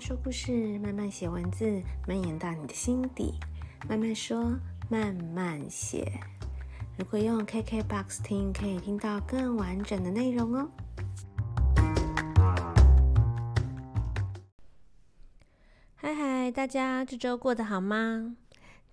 说故事，慢慢写文字，蔓延到你的心底。慢慢说，慢慢写。如果用 KKBOX 听，可以听到更完整的内容哦。嗨嗨，大家这周过得好吗？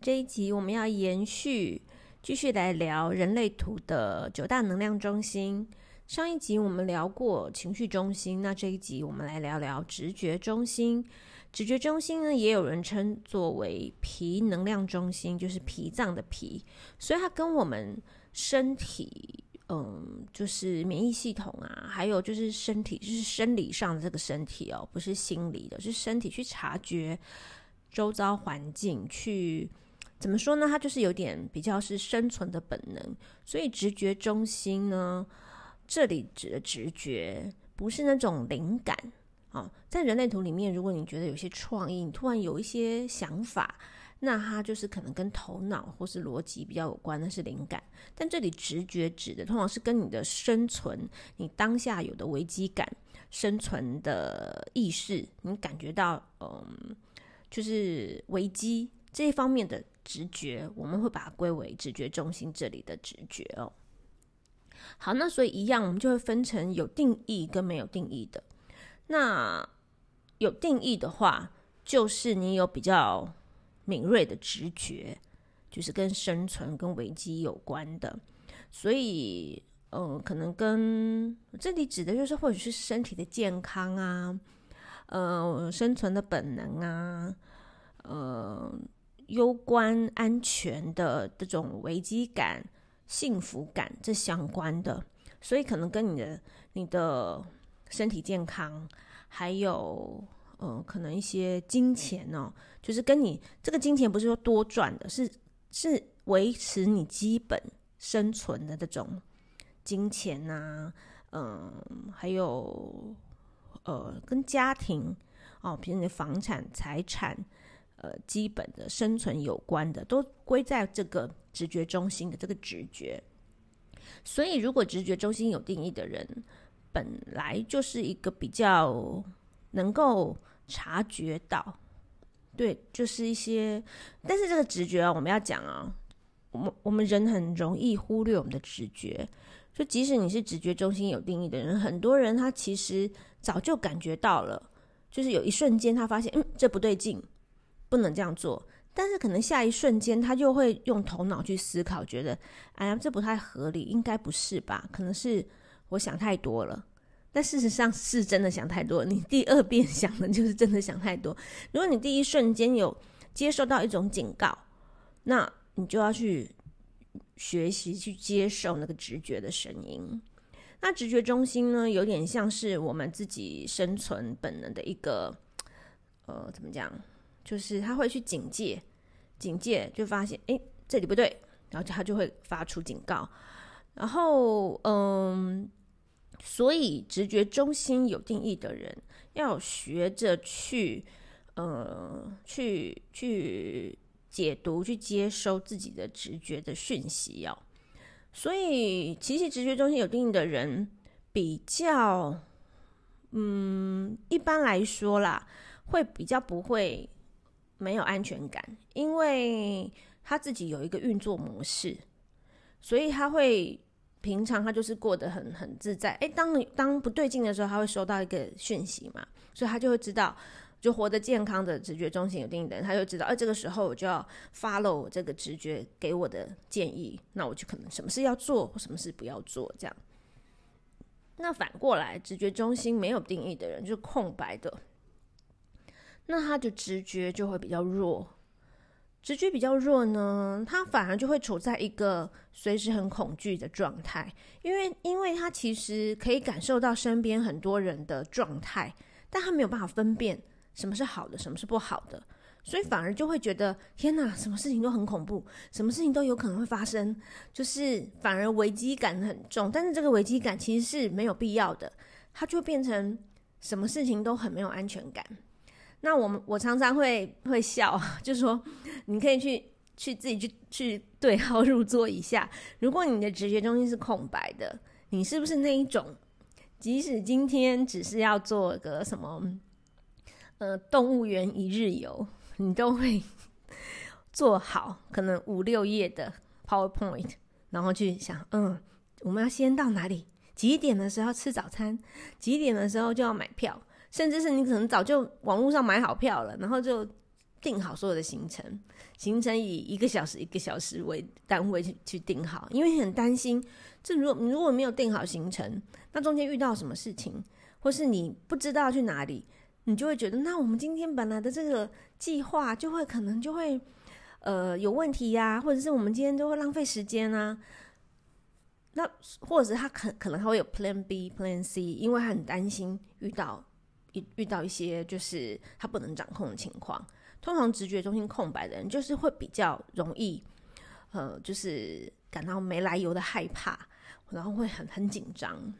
这一集我们要延续，继续来聊人类图的九大能量中心。上一集我们聊过情绪中心，那这一集我们来聊聊直觉中心。直觉中心呢，也有人称作为脾能量中心，就是脾脏的脾，所以它跟我们身体，嗯，就是免疫系统啊，还有就是身体，就是生理上的这个身体哦，不是心理的，是身体去察觉周遭环境，去怎么说呢？它就是有点比较是生存的本能，所以直觉中心呢。这里指的直觉不是那种灵感哦，在人类图里面，如果你觉得有些创意，你突然有一些想法，那它就是可能跟头脑或是逻辑比较有关，那是灵感。但这里直觉指的通常是跟你的生存，你当下有的危机感、生存的意识，你感觉到嗯，就是危机这一方面的直觉，我们会把它归为直觉中心这里的直觉哦。好，那所以一样，我们就会分成有定义跟没有定义的。那有定义的话，就是你有比较敏锐的直觉，就是跟生存、跟危机有关的。所以，嗯、可能跟这里指的就是或者是身体的健康啊，呃，生存的本能啊，呃，攸关安全的这种危机感。幸福感这相关的，所以可能跟你的你的身体健康，还有呃，可能一些金钱哦，就是跟你这个金钱不是说多赚的，是是维持你基本生存的这种金钱呐、嗯、呃，还有呃，跟家庭哦，比如你的房产财产。呃，基本的生存有关的，都归在这个直觉中心的这个直觉。所以，如果直觉中心有定义的人，本来就是一个比较能够察觉到，对，就是一些。但是这个直觉啊，我们要讲啊，我们我们人很容易忽略我们的直觉。就即使你是直觉中心有定义的人，很多人他其实早就感觉到了，就是有一瞬间他发现，嗯，这不对劲。不能这样做，但是可能下一瞬间他就会用头脑去思考，觉得哎呀，这不太合理，应该不是吧？可能是我想太多了。但事实上是真的想太多，你第二遍想的就是真的想太多。如果你第一瞬间有接受到一种警告，那你就要去学习去接受那个直觉的声音。那直觉中心呢，有点像是我们自己生存本能的一个，呃，怎么讲？就是他会去警戒，警戒就发现，哎，这里不对，然后他就会发出警告。然后，嗯，所以直觉中心有定义的人，要学着去，呃，去去解读、去接收自己的直觉的讯息哦。所以，其实直觉中心有定义的人，比较，嗯，一般来说啦，会比较不会。没有安全感，因为他自己有一个运作模式，所以他会平常他就是过得很很自在。诶，当当不对劲的时候，他会收到一个讯息嘛，所以他就会知道，就活得健康的直觉中心有定义的人，他就知道，哎，这个时候我就要 follow 这个直觉给我的建议，那我就可能什么事要做，或什么事不要做，这样。那反过来，直觉中心没有定义的人，就是空白的。那他的直觉就会比较弱，直觉比较弱呢，他反而就会处在一个随时很恐惧的状态，因为因为他其实可以感受到身边很多人的状态，但他没有办法分辨什么是好的，什么是不好的，所以反而就会觉得天哪，什么事情都很恐怖，什么事情都有可能会发生，就是反而危机感很重，但是这个危机感其实是没有必要的，他就变成什么事情都很没有安全感。那我们我常常会会笑，就说，你可以去去自己去去对号入座一下。如果你的直觉中心是空白的，你是不是那一种？即使今天只是要做个什么，呃动物园一日游，你都会 做好可能五六页的 PowerPoint，然后去想，嗯，我们要先到哪里？几点的时候吃早餐？几点的时候就要买票？甚至是你可能早就网络上买好票了，然后就定好所有的行程，行程以一个小时一个小时为单位去去定好，因为很担心，这如果你如果没有定好行程，那中间遇到什么事情，或是你不知道去哪里，你就会觉得，那我们今天本来的这个计划就会可能就会呃有问题呀、或者是我们今天就会浪费时间啊。那或者是他可可能他会有 Plan B、Plan C，因为他很担心遇到。遇到一些就是他不能掌控的情况，通常直觉中心空白的人就是会比较容易，呃，就是感到没来由的害怕，然后会很很紧张。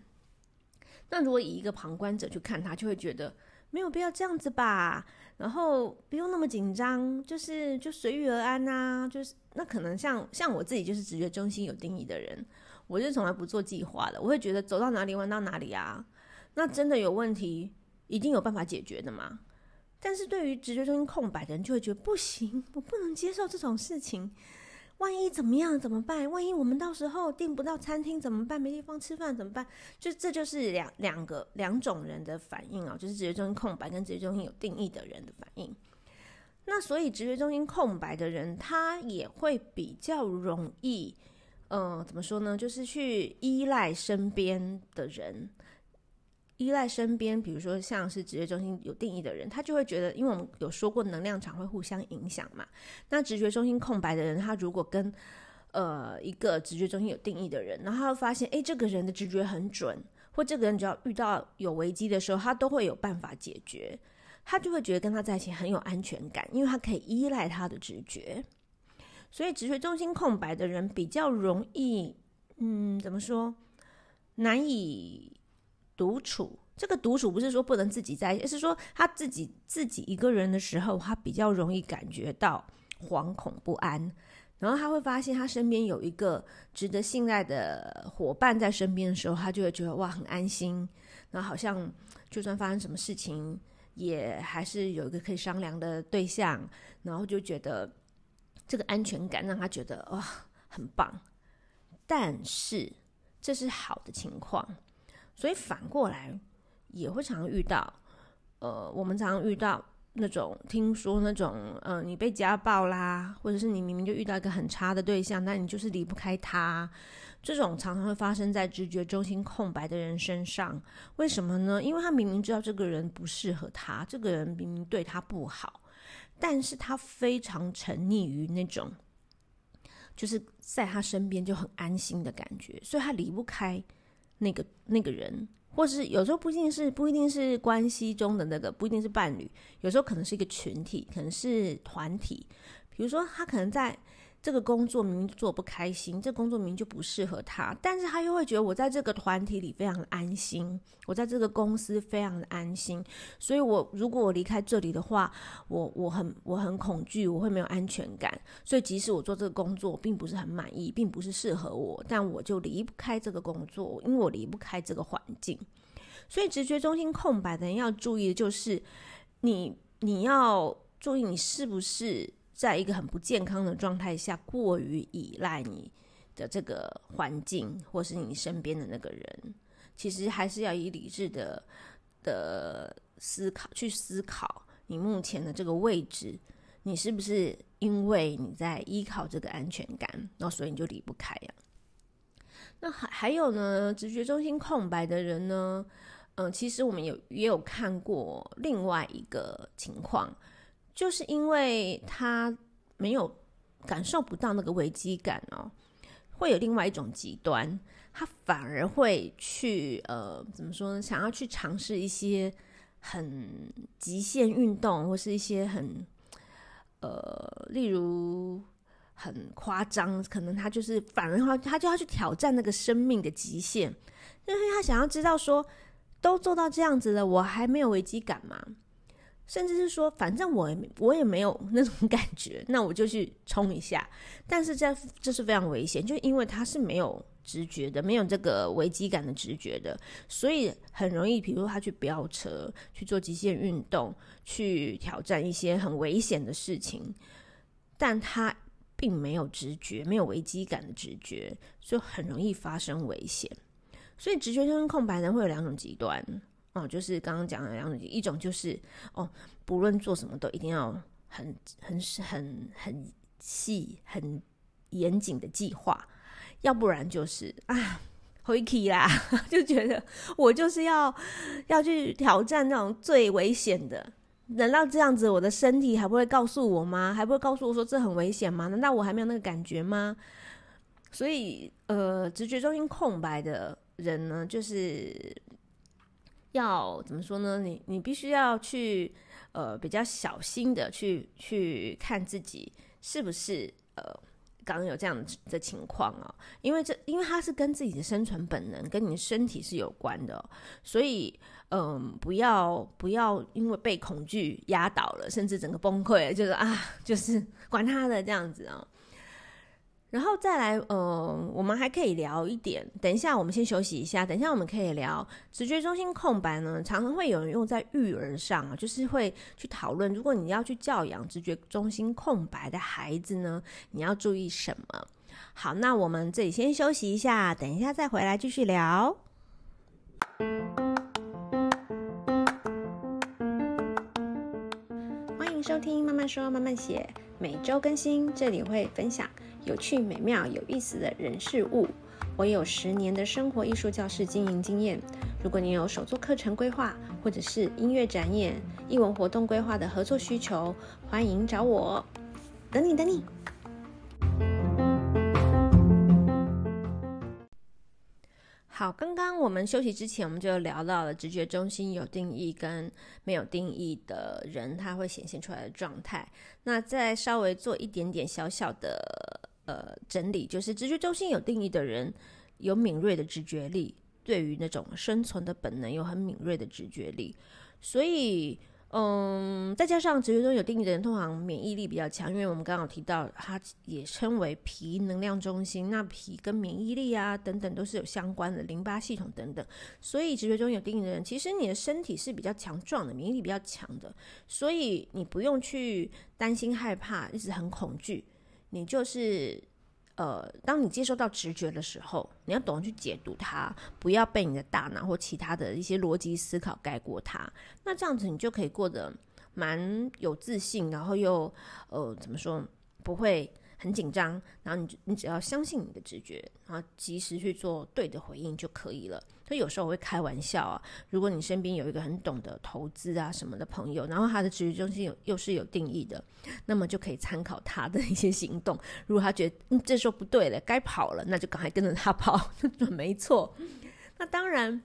那如果以一个旁观者去看他，就会觉得没有必要这样子吧，然后不用那么紧张，就是就随遇而安呐、啊。就是那可能像像我自己就是直觉中心有定义的人，我就从来不做计划的，我会觉得走到哪里玩到哪里啊。那真的有问题。一定有办法解决的嘛？但是对于直觉中心空白的人，就会觉得不行，我不能接受这种事情。万一怎么样怎么办？万一我们到时候订不到餐厅怎么办？没地方吃饭怎么办？就这就是两两个两种人的反应啊，就是直觉中心空白跟直觉中心有定义的人的反应。那所以直觉中心空白的人，他也会比较容易，嗯、呃，怎么说呢？就是去依赖身边的人。依赖身边，比如说像是直觉中心有定义的人，他就会觉得，因为我们有说过能量场会互相影响嘛。那直觉中心空白的人，他如果跟呃一个直觉中心有定义的人，然后他会发现，哎，这个人的直觉很准，或这个人只要遇到有危机的时候，他都会有办法解决，他就会觉得跟他在一起很有安全感，因为他可以依赖他的直觉。所以直觉中心空白的人比较容易，嗯，怎么说，难以。独处，这个独处不是说不能自己在，而是说他自己自己一个人的时候，他比较容易感觉到惶恐不安，然后他会发现他身边有一个值得信赖的伙伴在身边的时候，他就会觉得哇，很安心，然后好像就算发生什么事情，也还是有一个可以商量的对象，然后就觉得这个安全感让他觉得哇，很棒，但是这是好的情况。所以反过来也会常遇到，呃，我们常常遇到那种听说那种，呃，你被家暴啦，或者是你明明就遇到一个很差的对象，但你就是离不开他，这种常常会发生在直觉中心空白的人身上。为什么呢？因为他明明知道这个人不适合他，这个人明明对他不好，但是他非常沉溺于那种，就是在他身边就很安心的感觉，所以他离不开。那个那个人，或是有时候不一定是不一定是关系中的那个，不一定是伴侣，有时候可能是一个群体，可能是团体。比如说，他可能在。这个工作明明做不开心，这工作明明就不适合他，但是他又会觉得我在这个团体里非常的安心，我在这个公司非常的安心，所以我如果我离开这里的话，我我很我很恐惧，我会没有安全感，所以即使我做这个工作并不是很满意，并不是适合我，但我就离不开这个工作，因为我离不开这个环境。所以直觉中心空白的人要注意的就是，你你要注意你是不是。在一个很不健康的状态下，过于依赖你的这个环境，或是你身边的那个人，其实还是要以理智的的思考去思考你目前的这个位置，你是不是因为你在依靠这个安全感，然后所以你就离不开呀？那还还有呢，直觉中心空白的人呢，嗯，其实我们有也有看过另外一个情况。就是因为他没有感受不到那个危机感哦，会有另外一种极端，他反而会去呃怎么说呢？想要去尝试一些很极限运动，或是一些很呃，例如很夸张，可能他就是反而他他就要去挑战那个生命的极限，因为他想要知道说，都做到这样子了，我还没有危机感吗？甚至是说，反正我我也没有那种 感觉，那我就去冲一下。但是这这是非常危险，就因为他是没有直觉的，没有这个危机感的直觉的，所以很容易，比如他去飙车、去做极限运动、去挑战一些很危险的事情，但他并没有直觉，没有危机感的直觉，就很容易发生危险。所以直觉中心空白人会有两种极端哦，就是刚刚讲的两种，一种就是哦，不论做什么都一定要很很很很细、很严谨的计划。要不然就是啊，回去啦，就觉得我就是要要去挑战那种最危险的。难道这样子，我的身体还不会告诉我吗？还不会告诉我说这很危险吗？难道我还没有那个感觉吗？所以，呃，直觉中心空白的人呢，就是要怎么说呢？你你必须要去呃比较小心的去去看自己是不是呃。刚有这样的情况啊，因为这因为它是跟自己的生存本能跟你的身体是有关的，所以嗯，不要不要因为被恐惧压倒了，甚至整个崩溃，就是啊，就是管他的这样子啊。然后再来，呃，我们还可以聊一点。等一下，我们先休息一下。等一下，我们可以聊直觉中心空白呢，常常会有人用在育儿上啊，就是会去讨论，如果你要去教养直觉中心空白的孩子呢，你要注意什么？好，那我们这里先休息一下，等一下再回来继续聊。欢迎收听《慢慢说慢慢写》，每周更新，这里会分享。有趣、美妙、有意思的人事物。我有十年的生活艺术教室经营经验。如果你有手作课程规划，或者是音乐展演、艺文活动规划的合作需求，欢迎找我。等你，等你。好，刚刚我们休息之前，我们就聊到了直觉中心有定义跟没有定义的人，他会显现出来的状态。那再稍微做一点点小小的呃整理，就是直觉中心有定义的人，有敏锐的直觉力，对于那种生存的本能有很敏锐的直觉力，所以。嗯，再加上直觉中有定义的人，通常免疫力比较强，因为我们刚刚提到，它也称为脾能量中心。那脾跟免疫力啊等等都是有相关的，淋巴系统等等。所以直觉中有定义的人，其实你的身体是比较强壮的，免疫力比较强的，所以你不用去担心害怕，一直很恐惧，你就是。呃，当你接收到直觉的时候，你要懂得去解读它，不要被你的大脑或其他的一些逻辑思考盖过它。那这样子，你就可以过得蛮有自信，然后又呃，怎么说，不会。很紧张，然后你你只要相信你的直觉，然后及时去做对的回应就可以了。所以有时候我会开玩笑啊，如果你身边有一个很懂得投资啊什么的朋友，然后他的直觉中心有又是有定义的，那么就可以参考他的一些行动。如果他觉得这时候不对了，该跑了，那就赶快跟着他跑，没错。那当然。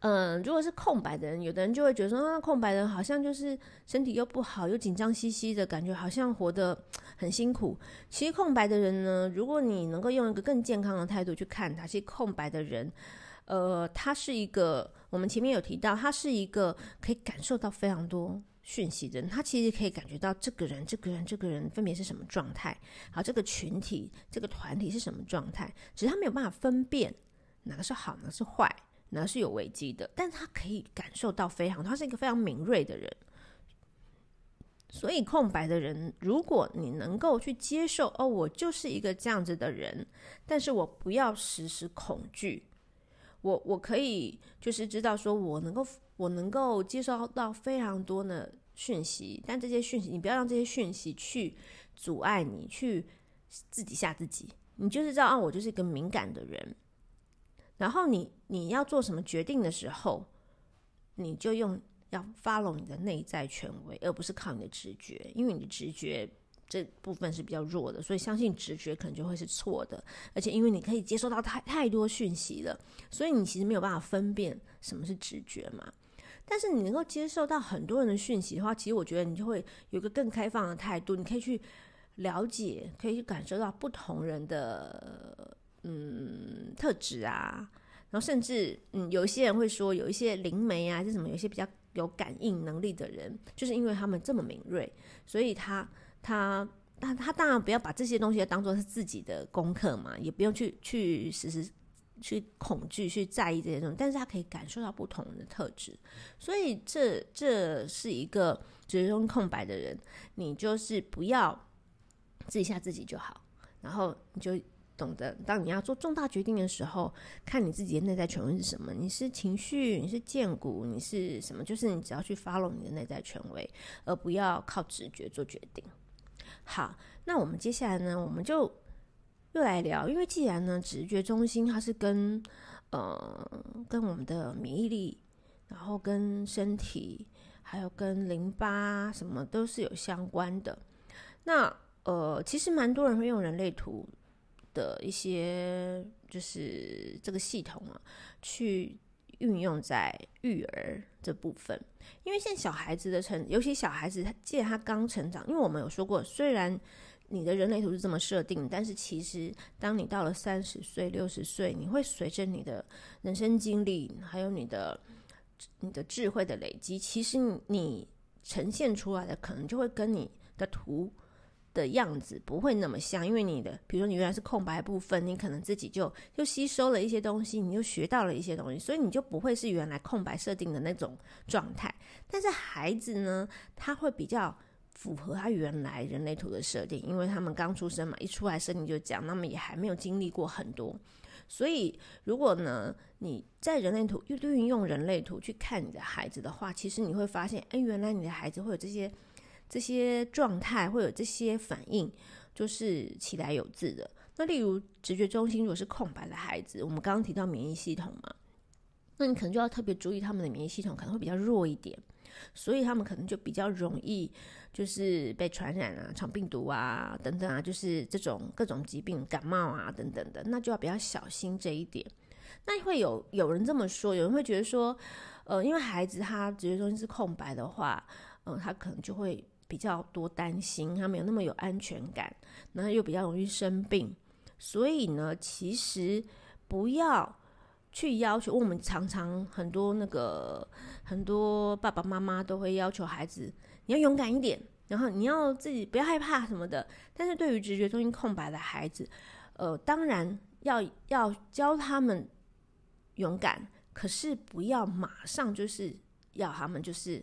嗯，如果是空白的人，有的人就会觉得说，那空白的人好像就是身体又不好，又紧张兮兮的感觉，好像活得很辛苦。其实空白的人呢，如果你能够用一个更健康的态度去看他，其实空白的人，呃，他是一个，我们前面有提到，他是一个可以感受到非常多讯息的人，他其实可以感觉到这个人、这个人、这个人分别是什么状态，好，这个群体、这个团体是什么状态，只是他没有办法分辨哪个是好，哪个是坏。哪个是有危机的，但他可以感受到非常，他是一个非常敏锐的人。所以空白的人，如果你能够去接受，哦，我就是一个这样子的人，但是我不要时时恐惧，我我可以就是知道说我能够我能够接受到非常多的讯息，但这些讯息你不要让这些讯息去阻碍你，去自己吓自己，你就是知道啊，我就是一个敏感的人。然后你你要做什么决定的时候，你就用要 follow 你的内在权威，而不是靠你的直觉，因为你的直觉这部分是比较弱的，所以相信直觉可能就会是错的。而且因为你可以接收到太太多讯息了，所以你其实没有办法分辨什么是直觉嘛。但是你能够接受到很多人的讯息的话，其实我觉得你就会有一个更开放的态度，你可以去了解，可以去感受到不同人的。嗯，特质啊，然后甚至嗯，有一些人会说，有一些灵媒啊，是什么，有一些比较有感应能力的人，就是因为他们这么敏锐，所以他他那他当然不要把这些东西当做是自己的功课嘛，也不用去去时时去恐惧、去在意这些东西，但是他可以感受到不同的特质，所以这这是一个直觉中空白的人，你就是不要自己吓自己就好，然后你就懂得，当你要做重大决定的时候，看你自己的内在权威是什么，你是情绪，你是荐骨，你是什么，就是你只要去 follow 你的内在权威，而不要靠直觉做决定。好，那我们接下来呢，我们就又来聊，因为既然呢，直觉中心它是跟呃跟我们的免疫力，然后跟身体，还有跟淋巴什么都是有相关的。那呃，其实蛮多人会用人类图的一些就是这个系统啊，去运用在育儿这部分。因为现在小孩子的成，尤其小孩子，他既然他刚成长，因为我们有说过，虽然你的人类图是这么设定，但是其实当你到了三十岁、六十岁，你会随着你的人生经历，还有你的你的智慧的累积，其实你呈现出来的可能就会跟你的图。的样子不会那么像，因为你的，比如说你原来是空白部分，你可能自己就就吸收了一些东西，你就学到了一些东西，所以你就不会是原来空白设定的那种状态。但是孩子呢，他会比较符合他原来人类图的设定，因为他们刚出生嘛，一出来设定就讲，那么也还没有经历过很多，所以如果呢你在人类图运用人类图去看你的孩子的话，其实你会发现，哎，原来你的孩子会有这些。这些状态会有这些反应，就是起来有字的。那例如直觉中心如果是空白的孩子，我们刚刚提到免疫系统嘛，那你可能就要特别注意他们的免疫系统可能会比较弱一点，所以他们可能就比较容易就是被传染啊，肠病毒啊等等啊，就是这种各种疾病、感冒啊等等的，那就要比较小心这一点。那会有有人这么说，有人会觉得说，呃，因为孩子他直觉中心是空白的话，嗯、呃，他可能就会。比较多担心，他没有那么有安全感，然后又比较容易生病，所以呢，其实不要去要求。我们常常很多那个很多爸爸妈妈都会要求孩子，你要勇敢一点，然后你要自己不要害怕什么的。但是对于直觉中心空白的孩子，呃，当然要要教他们勇敢，可是不要马上就是要他们就是。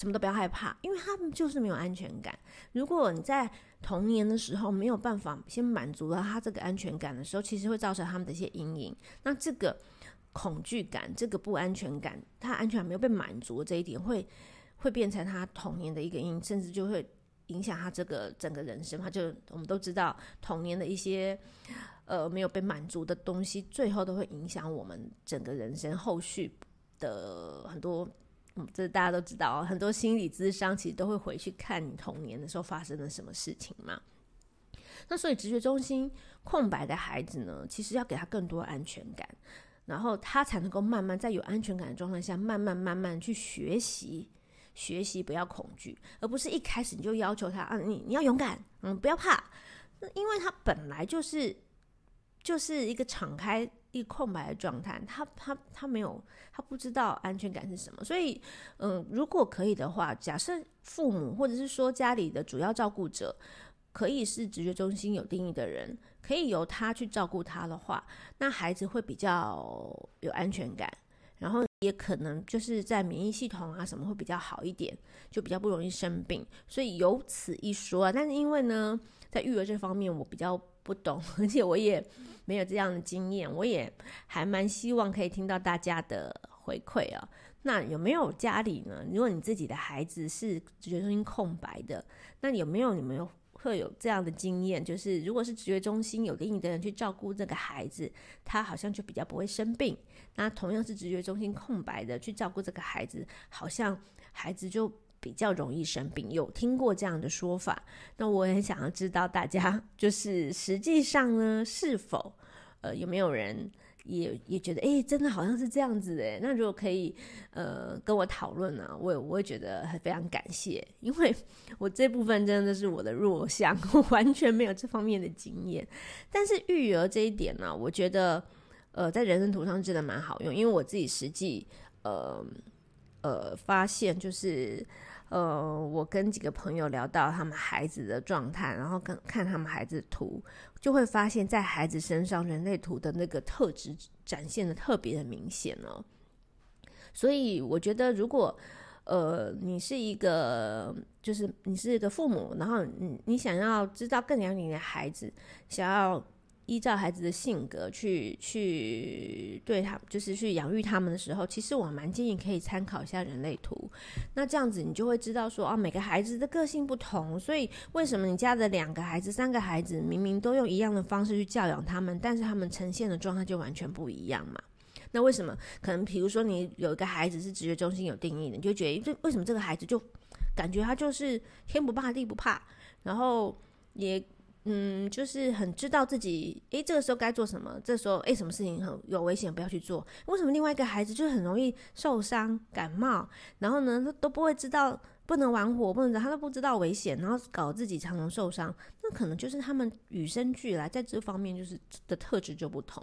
什么都不要害怕，因为他们就是没有安全感。如果你在童年的时候没有办法先满足了他这个安全感的时候，其实会造成他们的一些阴影。那这个恐惧感、这个不安全感，他安全感没有被满足这一点，会会变成他童年的一个阴影，甚至就会影响他这个整个人生。他就我们都知道，童年的一些呃没有被满足的东西，最后都会影响我们整个人生后续的很多。这大家都知道，很多心理咨商其实都会回去看你童年的时候发生了什么事情嘛。那所以直觉中心空白的孩子呢，其实要给他更多安全感，然后他才能够慢慢在有安全感的状态下，慢慢慢慢去学习，学习不要恐惧，而不是一开始你就要求他啊，你你要勇敢，嗯，不要怕，因为他本来就是就是一个敞开。一空白的状态，他他他没有，他不知道安全感是什么，所以，嗯，如果可以的话，假设父母或者是说家里的主要照顾者可以是直觉中心有定义的人，可以由他去照顾他的话，那孩子会比较有安全感，然后也可能就是在免疫系统啊什么会比较好一点，就比较不容易生病。所以有此一说啊，但是因为呢，在育儿这方面我比较。不懂，而且我也没有这样的经验，我也还蛮希望可以听到大家的回馈啊。那有没有家里呢？如果你自己的孩子是直觉中心空白的，那有没有你们会有这样的经验？就是如果是直觉中心有另一个人去照顾这个孩子，他好像就比较不会生病。那同样是直觉中心空白的去照顾这个孩子，好像孩子就。比较容易生病，有听过这样的说法。那我也想要知道大家就是实际上呢，是否呃有没有人也也觉得哎，真的好像是这样子的。那如果可以呃跟我讨论呢，我也我会觉得非常感谢，因为我这部分真的是我的弱项，我完全没有这方面的经验。但是育儿这一点呢，我觉得呃在人生图上真的蛮好用，因为我自己实际呃呃发现就是。呃，我跟几个朋友聊到他们孩子的状态，然后跟看他们孩子图，就会发现，在孩子身上，人类图的那个特质展现的特别的明显哦。所以我觉得，如果呃你是一个，就是你是一个父母，然后你你想要知道更了解你的孩子，想要。依照孩子的性格去去对他，就是去养育他们的时候，其实我蛮建议可以参考一下人类图。那这样子你就会知道说，哦，每个孩子的个性不同，所以为什么你家的两个孩子、三个孩子明明都用一样的方式去教养他们，但是他们呈现的状态就完全不一样嘛？那为什么？可能比如说你有一个孩子是直觉中心有定义的，你就觉得，这为什么这个孩子就感觉他就是天不怕地不怕，然后也。嗯，就是很知道自己，诶，这个时候该做什么？这时候，诶，什么事情很有危险，不要去做。为什么另外一个孩子就很容易受伤、感冒，然后呢，他都不会知道不能玩火，不能，他都不知道危险，然后搞自己常常受伤？那可能就是他们与生俱来在这方面就是的特质就不同。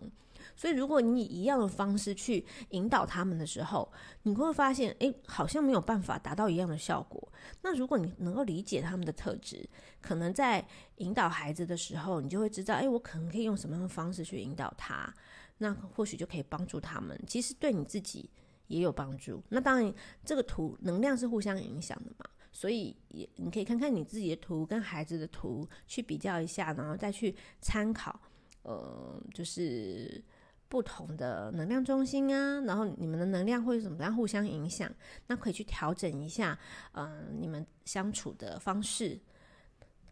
所以，如果你以一样的方式去引导他们的时候，你会发现，诶，好像没有办法达到一样的效果。那如果你能够理解他们的特质，可能在引导孩子的时候，你就会知道，诶，我可能可以用什么样的方式去引导他，那或许就可以帮助他们。其实对你自己也有帮助。那当然，这个图能量是互相影响的嘛，所以也你可以看看你自己的图跟孩子的图去比较一下，然后再去参考，呃，就是。不同的能量中心啊，然后你们的能量会怎么样互相影响？那可以去调整一下，嗯、你们相处的方式。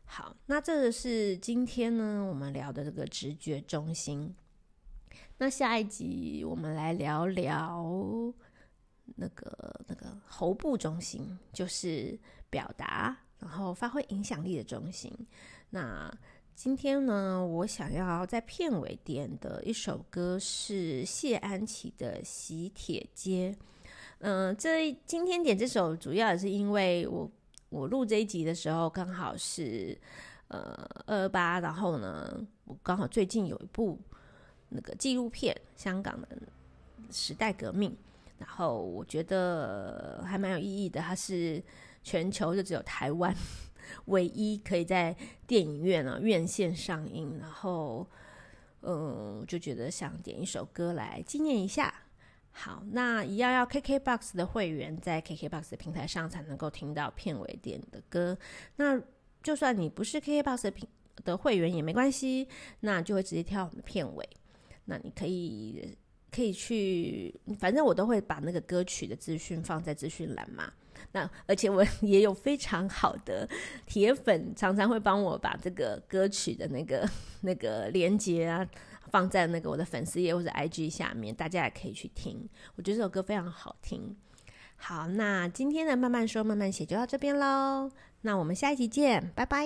好，那这个是今天呢我们聊的这个直觉中心。那下一集我们来聊聊那个那个喉部中心，就是表达然后发挥影响力的中心。那今天呢，我想要在片尾点的一首歌是谢安琪的《喜帖街》。嗯、这今天点这首主要也是因为我我录这一集的时候刚好是呃二二八，然后呢，我刚好最近有一部那个纪录片，香港的时代革命，然后我觉得还蛮有意义的，它是全球就只有台湾。唯一可以在电影院啊院线上映，然后，嗯，就觉得想点一首歌来纪念一下。好，那一样要 KKBOX 的会员在 KKBOX 的平台上才能够听到片尾点的歌。那就算你不是 KKBOX 的平的会员也没关系，那就会直接跳我们的片尾。那你可以可以去，反正我都会把那个歌曲的资讯放在资讯栏嘛。那而且我 也有非常好的铁粉，常常会帮我把这个歌曲的那个那个连接啊放在那个我的粉丝页或者 IG 下面，大家也可以去听。我觉得这首歌非常好听。好，那今天的慢慢说慢慢写就到这边喽。那我们下一集见，拜拜。